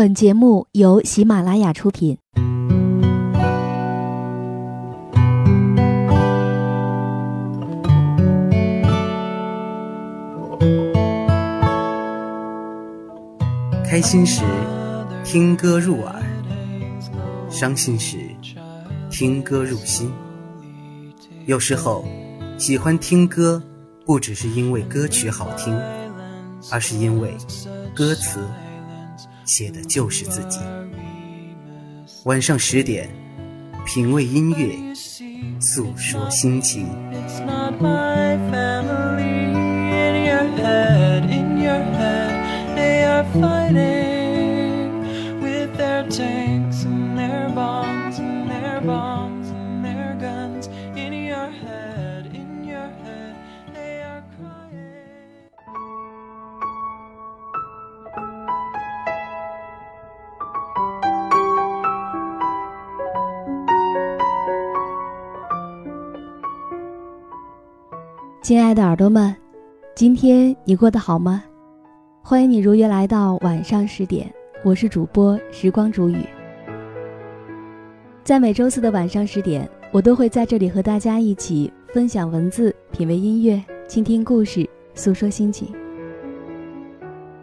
本节目由喜马拉雅出品。开心时听歌入耳，伤心时听歌入心。有时候，喜欢听歌，不只是因为歌曲好听，而是因为歌词。写的就是自己。晚上十点，品味音乐，诉说心情。亲爱的耳朵们，今天你过得好吗？欢迎你如约来到晚上十点，我是主播时光煮雨。在每周四的晚上十点，我都会在这里和大家一起分享文字、品味音乐、倾听故事、诉说心情。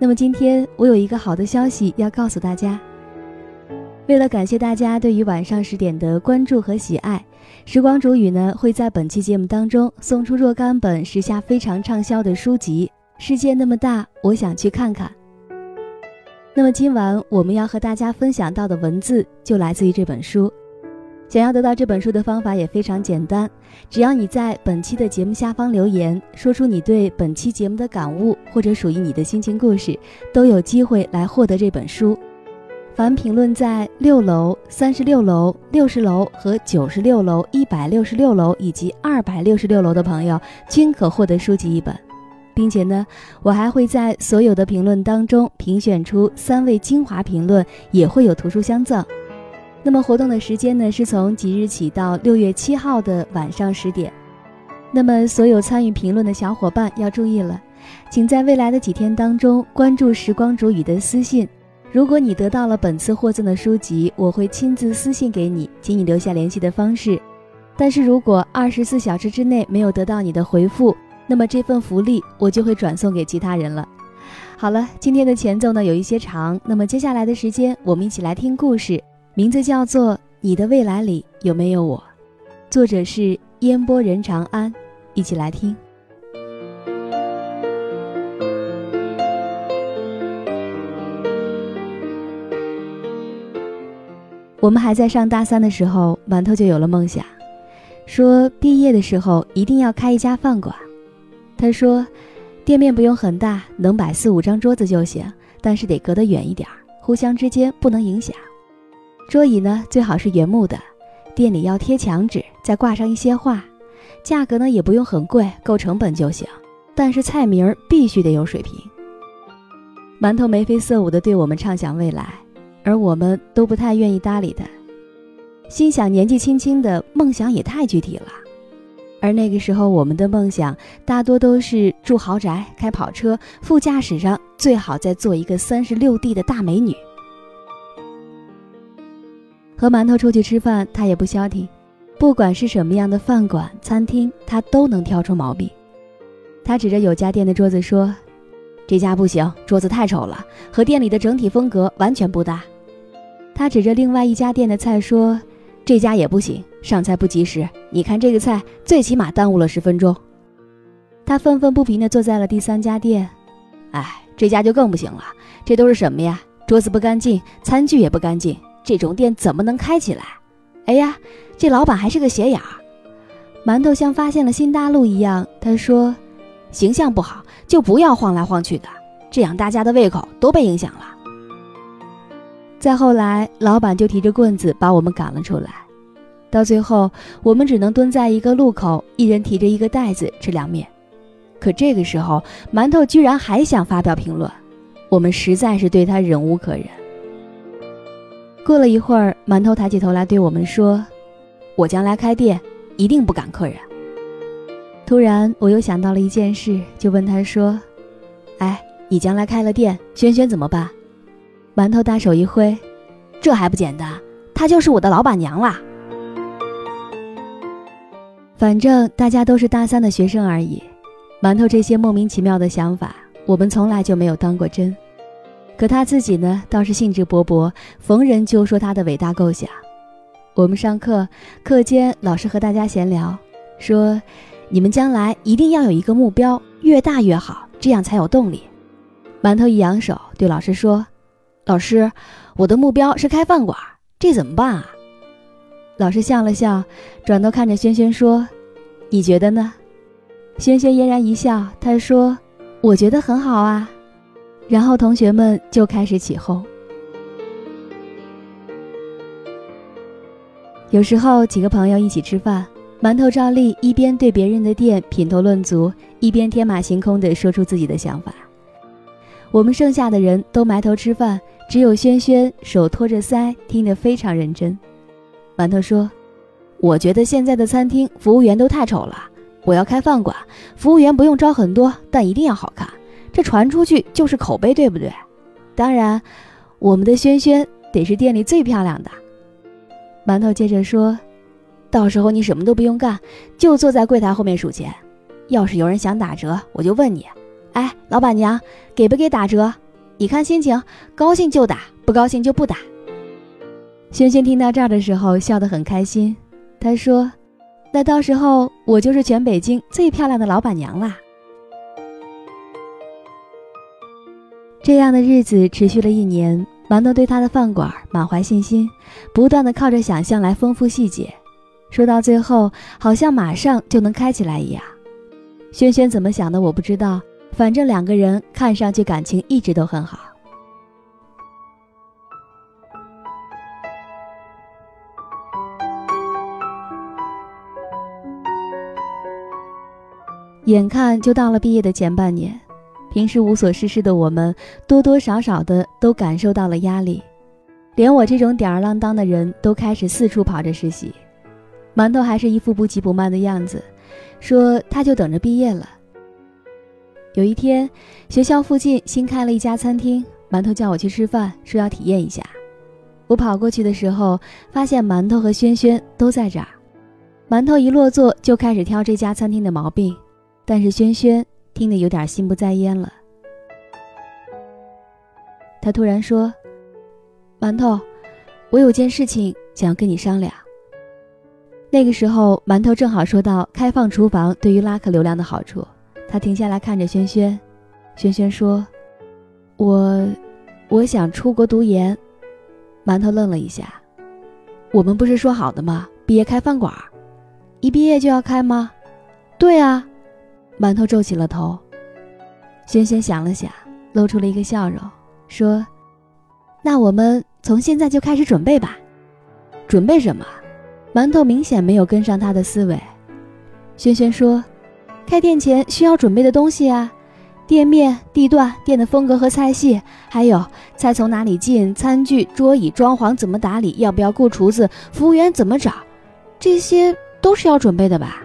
那么今天我有一个好的消息要告诉大家。为了感谢大家对于晚上十点的关注和喜爱，时光煮雨呢会在本期节目当中送出若干本时下非常畅销的书籍。世界那么大，我想去看看。那么今晚我们要和大家分享到的文字就来自于这本书。想要得到这本书的方法也非常简单，只要你在本期的节目下方留言，说出你对本期节目的感悟或者属于你的心情故事，都有机会来获得这本书。凡评论在六楼、三十六楼、六十楼和九十六楼、一百六十六楼以及二百六十六楼的朋友，均可获得书籍一本，并且呢，我还会在所有的评论当中评选出三位精华评论，也会有图书相赠。那么活动的时间呢，是从即日起到六月七号的晚上十点。那么所有参与评论的小伙伴要注意了，请在未来的几天当中关注时光煮雨的私信。如果你得到了本次获赠的书籍，我会亲自私信给你，请你留下联系的方式。但是如果二十四小时之内没有得到你的回复，那么这份福利我就会转送给其他人了。好了，今天的前奏呢有一些长，那么接下来的时间我们一起来听故事，名字叫做《你的未来里有没有我》，作者是烟波人长安，一起来听。我们还在上大三的时候，馒头就有了梦想，说毕业的时候一定要开一家饭馆。他说，店面不用很大，能摆四五张桌子就行，但是得隔得远一点，互相之间不能影响。桌椅呢最好是原木的，店里要贴墙纸，再挂上一些画，价格呢也不用很贵，够成本就行。但是菜名必须得有水平。馒头眉飞色舞地对我们畅想未来。而我们都不太愿意搭理他，心想年纪轻轻的梦想也太具体了。而那个时候，我们的梦想大多都是住豪宅、开跑车，副驾驶上最好再坐一个三十六 D 的大美女。和馒头出去吃饭，他也不消停，不管是什么样的饭馆、餐厅，他都能挑出毛病。他指着有家店的桌子说：“这家不行，桌子太丑了，和店里的整体风格完全不搭。”他指着另外一家店的菜说：“这家也不行，上菜不及时。你看这个菜，最起码耽误了十分钟。”他愤愤不平地坐在了第三家店。哎，这家就更不行了，这都是什么呀？桌子不干净，餐具也不干净，这种店怎么能开起来？哎呀，这老板还是个斜眼儿。馒头像发现了新大陆一样，他说：“形象不好，就不要晃来晃去的，这样大家的胃口都被影响了。”再后来，老板就提着棍子把我们赶了出来。到最后，我们只能蹲在一个路口，一人提着一个袋子吃凉面。可这个时候，馒头居然还想发表评论，我们实在是对他忍无可忍。过了一会儿，馒头抬起头来对我们说：“我将来开店，一定不赶客人。”突然，我又想到了一件事，就问他说：“哎，你将来开了店，轩轩怎么办？”馒头大手一挥：“这还不简单？她就是我的老板娘啦！反正大家都是大三的学生而已。馒头这些莫名其妙的想法，我们从来就没有当过真。可他自己呢，倒是兴致勃勃，逢人就说他的伟大构想。我们上课课间，老师和大家闲聊，说：你们将来一定要有一个目标，越大越好，这样才有动力。馒头一扬手，对老师说：“老师，我的目标是开饭馆，这怎么办啊？”老师笑了笑，转头看着轩轩说：“你觉得呢？”轩轩嫣然一笑，他说：“我觉得很好啊。”然后同学们就开始起哄。有时候几个朋友一起吃饭，馒头照例一边对别人的店品头论足，一边天马行空地说出自己的想法。我们剩下的人都埋头吃饭，只有轩轩手托着腮，听得非常认真。馒头说：“我觉得现在的餐厅服务员都太丑了，我要开饭馆，服务员不用招很多，但一定要好看，这传出去就是口碑，对不对？当然，我们的轩轩得是店里最漂亮的。”馒头接着说：“到时候你什么都不用干，就坐在柜台后面数钱，要是有人想打折，我就问你。”哎，老板娘，给不给打折？你看心情，高兴就打，不高兴就不打。轩轩听到这儿的时候笑得很开心，他说：“那到时候我就是全北京最漂亮的老板娘啦。”这样的日子持续了一年，馒头对他的饭馆满怀信心，不断的靠着想象来丰富细节，说到最后好像马上就能开起来一样。轩轩怎么想的我不知道。反正两个人看上去感情一直都很好。眼看就到了毕业的前半年，平时无所事事的我们，多多少少的都感受到了压力，连我这种吊儿郎当的人都开始四处跑着实习。馒头还是一副不急不慢的样子，说他就等着毕业了。有一天，学校附近新开了一家餐厅，馒头叫我去吃饭，说要体验一下。我跑过去的时候，发现馒头和轩轩都在这儿。馒头一落座就开始挑这家餐厅的毛病，但是轩轩听得有点心不在焉了。他突然说：“馒头，我有件事情想要跟你商量。”那个时候，馒头正好说到开放厨房对于拉客流量的好处。他停下来看着轩轩，轩轩说：“我，我想出国读研。”馒头愣了一下：“我们不是说好的吗？毕业开饭馆，一毕业就要开吗？”“对啊。”馒头皱起了头。轩轩想了想，露出了一个笑容，说：“那我们从现在就开始准备吧。”“准备什么？”馒头明显没有跟上他的思维。轩轩说。开店前需要准备的东西啊，店面、地段、店的风格和菜系，还有菜从哪里进、餐具、桌椅、装潢怎么打理、要不要雇厨子、服务员怎么找，这些都是要准备的吧？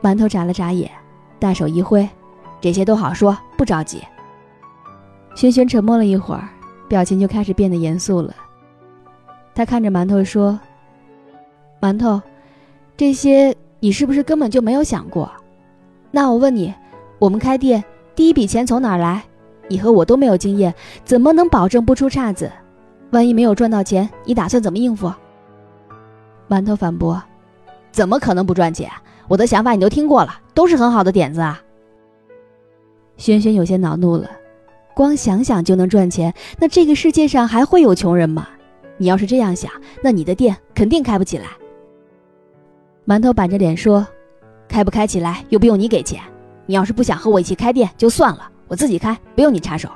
馒头眨了眨眼，大手一挥，这些都好说，不着急。轩轩沉默了一会儿，表情就开始变得严肃了。他看着馒头说：“馒头，这些你是不是根本就没有想过？”那我问你，我们开店第一笔钱从哪儿来？你和我都没有经验，怎么能保证不出岔子？万一没有赚到钱，你打算怎么应付？馒头反驳：“怎么可能不赚钱？我的想法你都听过了，都是很好的点子啊。”轩轩有些恼怒了，光想想就能赚钱，那这个世界上还会有穷人吗？你要是这样想，那你的店肯定开不起来。馒头板着脸说。开不开起来又不用你给钱，你要是不想和我一起开店就算了，我自己开，不用你插手。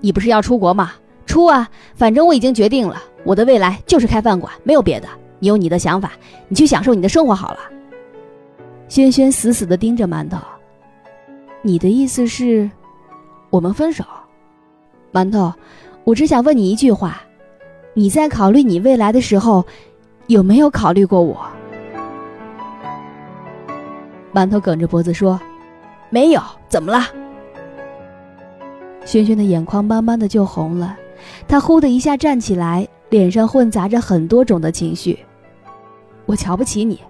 你不是要出国吗？出啊，反正我已经决定了，我的未来就是开饭馆，没有别的。你有你的想法，你去享受你的生活好了。轩轩死死地盯着馒头，你的意思是，我们分手？馒头，我只想问你一句话，你在考虑你未来的时候，有没有考虑过我？馒头梗着脖子说：“没有，怎么了？”轩轩的眼眶慢慢的就红了，他忽的一下站起来，脸上混杂着很多种的情绪。我瞧不起你。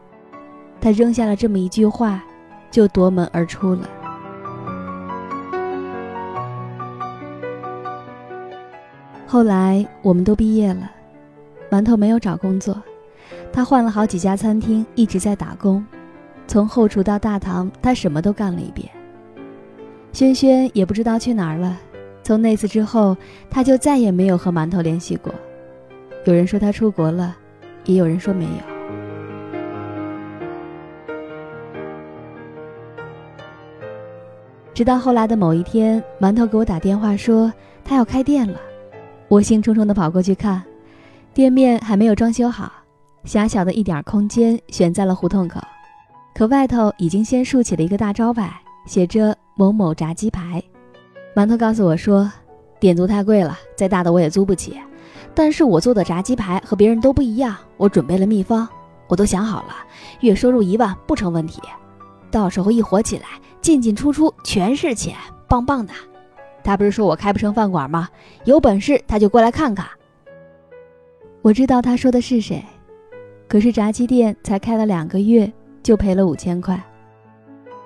他扔下了这么一句话，就夺门而出了。后来我们都毕业了，馒头没有找工作，他换了好几家餐厅，一直在打工，从后厨到大堂，他什么都干了一遍。轩轩也不知道去哪儿了，从那次之后，他就再也没有和馒头联系过。有人说他出国了，也有人说没有。直到后来的某一天，馒头给我打电话说他要开店了。我兴冲冲地跑过去看，店面还没有装修好，狭小的一点空间选在了胡同口，可外头已经先竖起了一个大招牌，写着“某某炸鸡排”。馒头告诉我说，店租太贵了，再大的我也租不起。但是我做的炸鸡排和别人都不一样，我准备了秘方，我都想好了，月收入一万不成问题，到时候一火起来，进进出出全是钱，棒棒的。他不是说我开不成饭馆吗？有本事他就过来看看。我知道他说的是谁，可是炸鸡店才开了两个月就赔了五千块。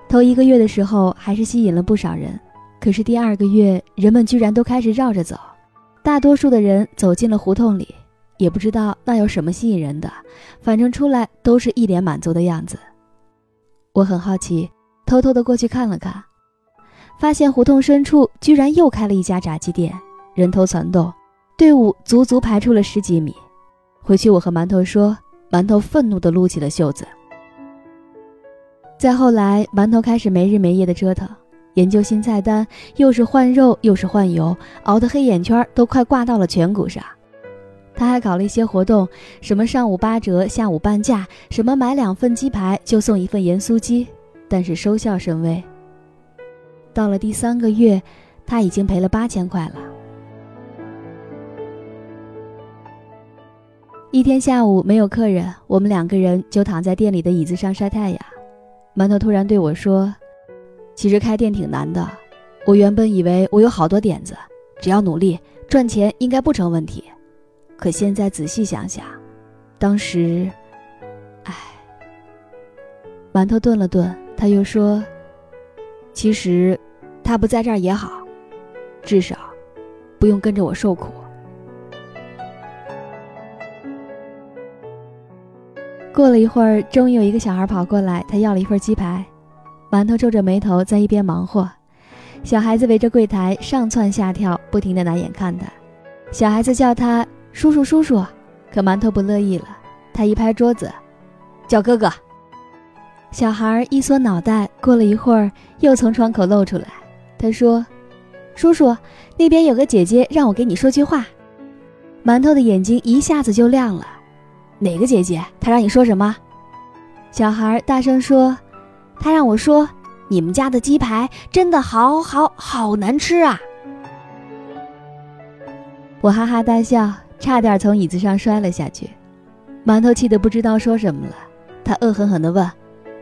头一个月的时候还是吸引了不少人，可是第二个月人们居然都开始绕着走，大多数的人走进了胡同里，也不知道那有什么吸引人的，反正出来都是一脸满足的样子。我很好奇，偷偷的过去看了看。发现胡同深处居然又开了一家炸鸡店，人头攒动，队伍足足排出了十几米。回去我和馒头说，馒头愤怒地撸起了袖子。再后来，馒头开始没日没夜的折腾，研究新菜单，又是换肉又是换油，熬得黑眼圈都快挂到了颧骨上。他还搞了一些活动，什么上午八折，下午半价，什么买两份鸡排就送一份盐酥鸡，但是收效甚微。到了第三个月，他已经赔了八千块了。一天下午没有客人，我们两个人就躺在店里的椅子上晒太阳。馒头突然对我说：“其实开店挺难的，我原本以为我有好多点子，只要努力赚钱应该不成问题。可现在仔细想想，当时，唉。”馒头顿了顿，他又说：“其实。”他不在这儿也好，至少不用跟着我受苦。过了一会儿，终于有一个小孩跑过来，他要了一份鸡排。馒头皱着眉头在一边忙活，小孩子围着柜台上蹿下跳，不停的拿眼看他。小孩子叫他叔叔叔叔，可馒头不乐意了，他一拍桌子，叫哥哥。小孩一缩脑袋，过了一会儿又从窗口露出来。他说：“叔叔，那边有个姐姐让我给你说句话。”馒头的眼睛一下子就亮了。“哪个姐姐？她让你说什么？”小孩大声说：“她让我说，你们家的鸡排真的好好好难吃啊！”我哈哈大笑，差点从椅子上摔了下去。馒头气得不知道说什么了，他恶狠狠地问：“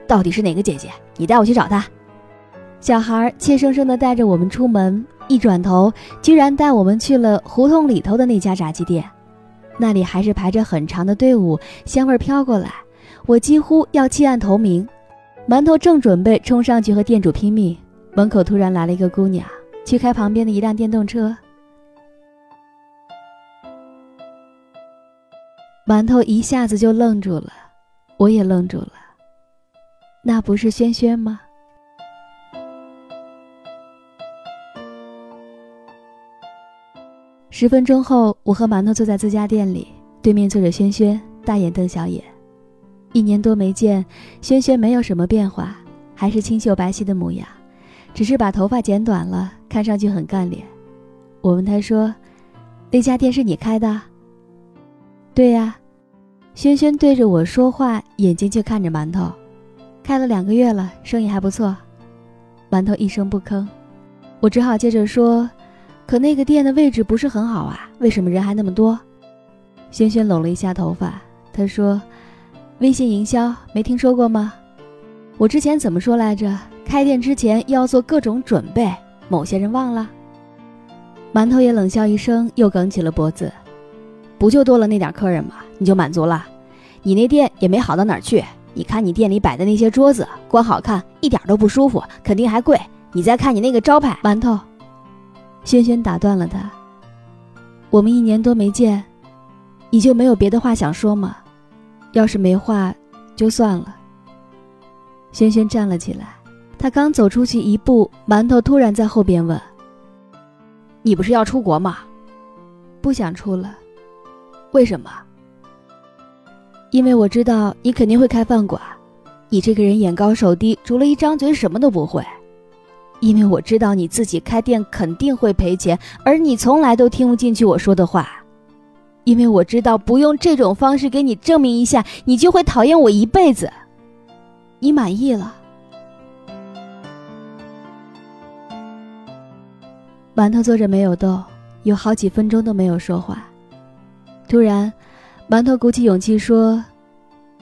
到底是哪个姐姐？你带我去找她。”小孩怯生生地带着我们出门，一转头，居然带我们去了胡同里头的那家炸鸡店。那里还是排着很长的队伍，香味飘过来，我几乎要弃暗投明。馒头正准备冲上去和店主拼命，门口突然来了一个姑娘，去开旁边的一辆电动车。馒头一下子就愣住了，我也愣住了。那不是轩轩吗？十分钟后，我和馒头坐在自家店里，对面坐着轩轩，大眼瞪小眼。一年多没见，轩轩没有什么变化，还是清秀白皙的模样，只是把头发剪短了，看上去很干练。我问他说：“那家店是你开的？”“对呀。”轩轩对着我说话，眼睛却看着馒头。开了两个月了，生意还不错。馒头一声不吭，我只好接着说。可那个店的位置不是很好啊，为什么人还那么多？轩轩拢了一下头发，他说：“微信营销没听说过吗？我之前怎么说来着？开店之前要做各种准备，某些人忘了。”馒头也冷笑一声，又梗起了脖子。不就多了那点客人吗？你就满足了？你那店也没好到哪儿去。你看你店里摆的那些桌子，光好看一点都不舒服，肯定还贵。你再看你那个招牌馒头，轩轩打断了他。我们一年多没见，你就没有别的话想说吗？要是没话，就算了。轩轩站了起来，他刚走出去一步，馒头突然在后边问：“你不是要出国吗？不想出了。”为什么？因为我知道你肯定会开饭馆，你这个人眼高手低，除了一张嘴什么都不会。因为我知道你自己开店肯定会赔钱，而你从来都听不进去我说的话。因为我知道不用这种方式给你证明一下，你就会讨厌我一辈子。你满意了？馒头坐着没有动，有好几分钟都没有说话。突然，馒头鼓起勇气说：“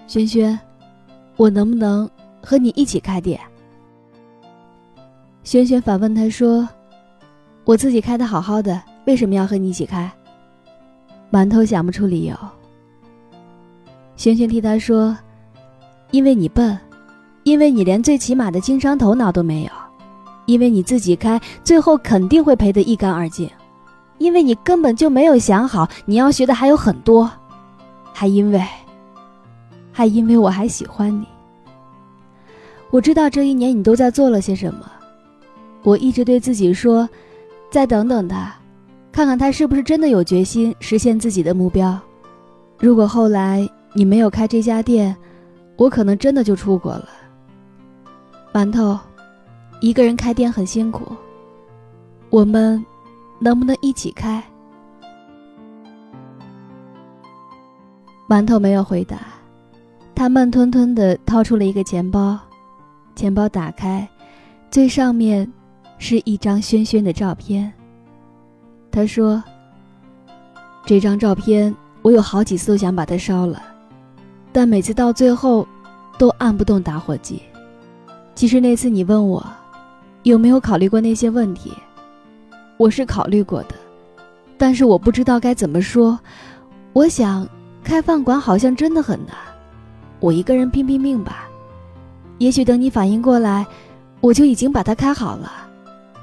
轩轩，我能不能和你一起开店？”轩轩反问他说：“我自己开的好好的，为什么要和你一起开？”馒头想不出理由。轩轩替他说：“因为你笨，因为你连最起码的经商头脑都没有，因为你自己开，最后肯定会赔得一干二净。”因为你根本就没有想好你要学的还有很多，还因为，还因为我还喜欢你。我知道这一年你都在做了些什么，我一直对自己说，再等等他，看看他是不是真的有决心实现自己的目标。如果后来你没有开这家店，我可能真的就出国了。馒头，一个人开店很辛苦，我们。能不能一起开？馒头没有回答，他慢吞吞的掏出了一个钱包，钱包打开，最上面是一张轩轩的照片。他说：“这张照片我有好几次都想把它烧了，但每次到最后都按不动打火机。其实那次你问我有没有考虑过那些问题。”我是考虑过的，但是我不知道该怎么说。我想开饭馆好像真的很难，我一个人拼拼命吧。也许等你反应过来，我就已经把它开好了，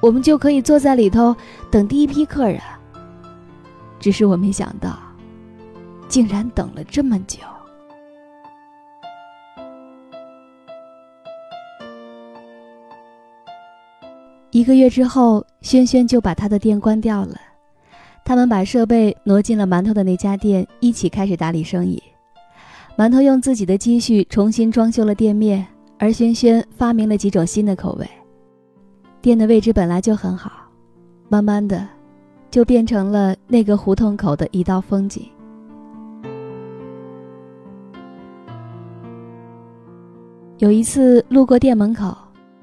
我们就可以坐在里头等第一批客人。只是我没想到，竟然等了这么久。一个月之后，轩轩就把他的店关掉了。他们把设备挪进了馒头的那家店，一起开始打理生意。馒头用自己的积蓄重新装修了店面，而轩轩发明了几种新的口味。店的位置本来就很好，慢慢的，就变成了那个胡同口的一道风景。有一次路过店门口。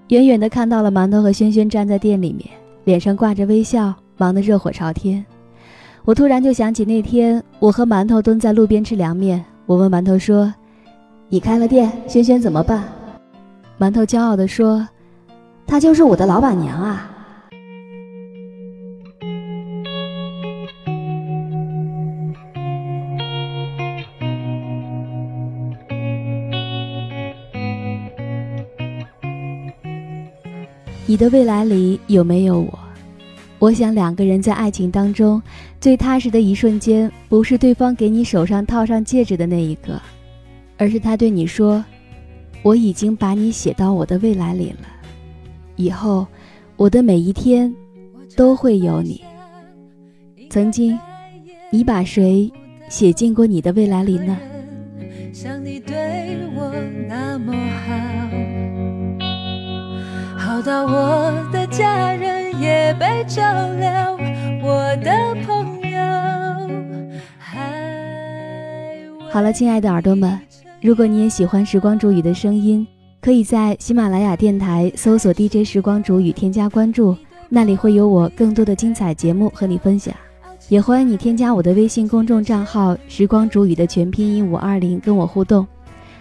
远远的看到了馒头和轩轩站在店里面，脸上挂着微笑，忙得热火朝天。我突然就想起那天，我和馒头蹲在路边吃凉面。我问馒头说：“你开了店，轩轩怎么办？”馒头骄傲地说：“她就是我的老板娘啊。”你的未来里有没有我？我想两个人在爱情当中最踏实的一瞬间，不是对方给你手上套上戒指的那一个，而是他对你说：“我已经把你写到我的未来里了，以后我的每一天都会有你。”曾经，你把谁写进过你的未来里呢？像你对我那么好。好到我的家人也被照料，我的朋友。好了，亲爱的耳朵们，如果你也喜欢时光煮雨的声音，可以在喜马拉雅电台搜索 DJ 时光煮雨，添加关注，那里会有我更多的精彩节目和你分享。也欢迎你添加我的微信公众账号“时光煮雨”的全拼音五二零，跟我互动。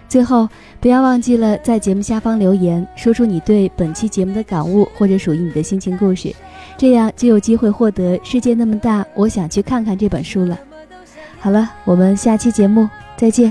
最后，不要忘记了在节目下方留言，说出你对本期节目的感悟或者属于你的心情故事，这样就有机会获得《世界那么大，我想去看看》这本书了。好了，我们下期节目再见。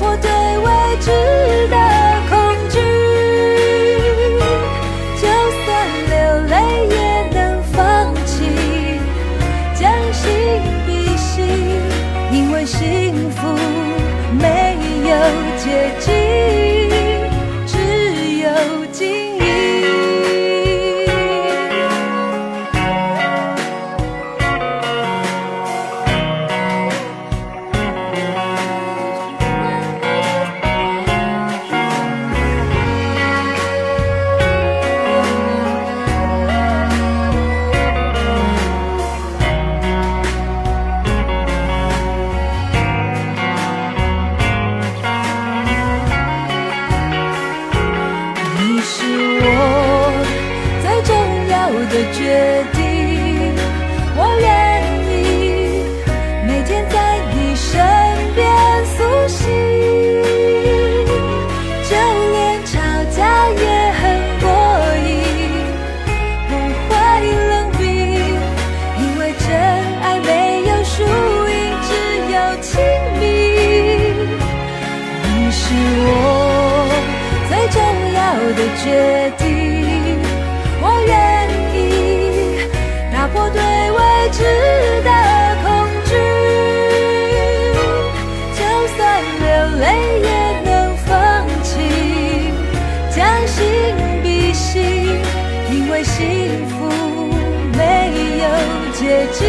我对未知的恐惧，就算流泪也能放弃，将心比心，因为幸福没有捷径，破对未知的恐惧，就算流泪也能放弃，将心比心，因为幸福没有捷径，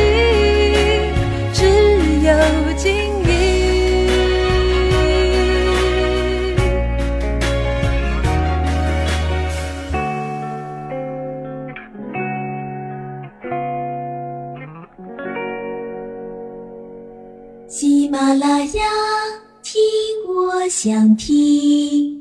啦啦呀，听我想听。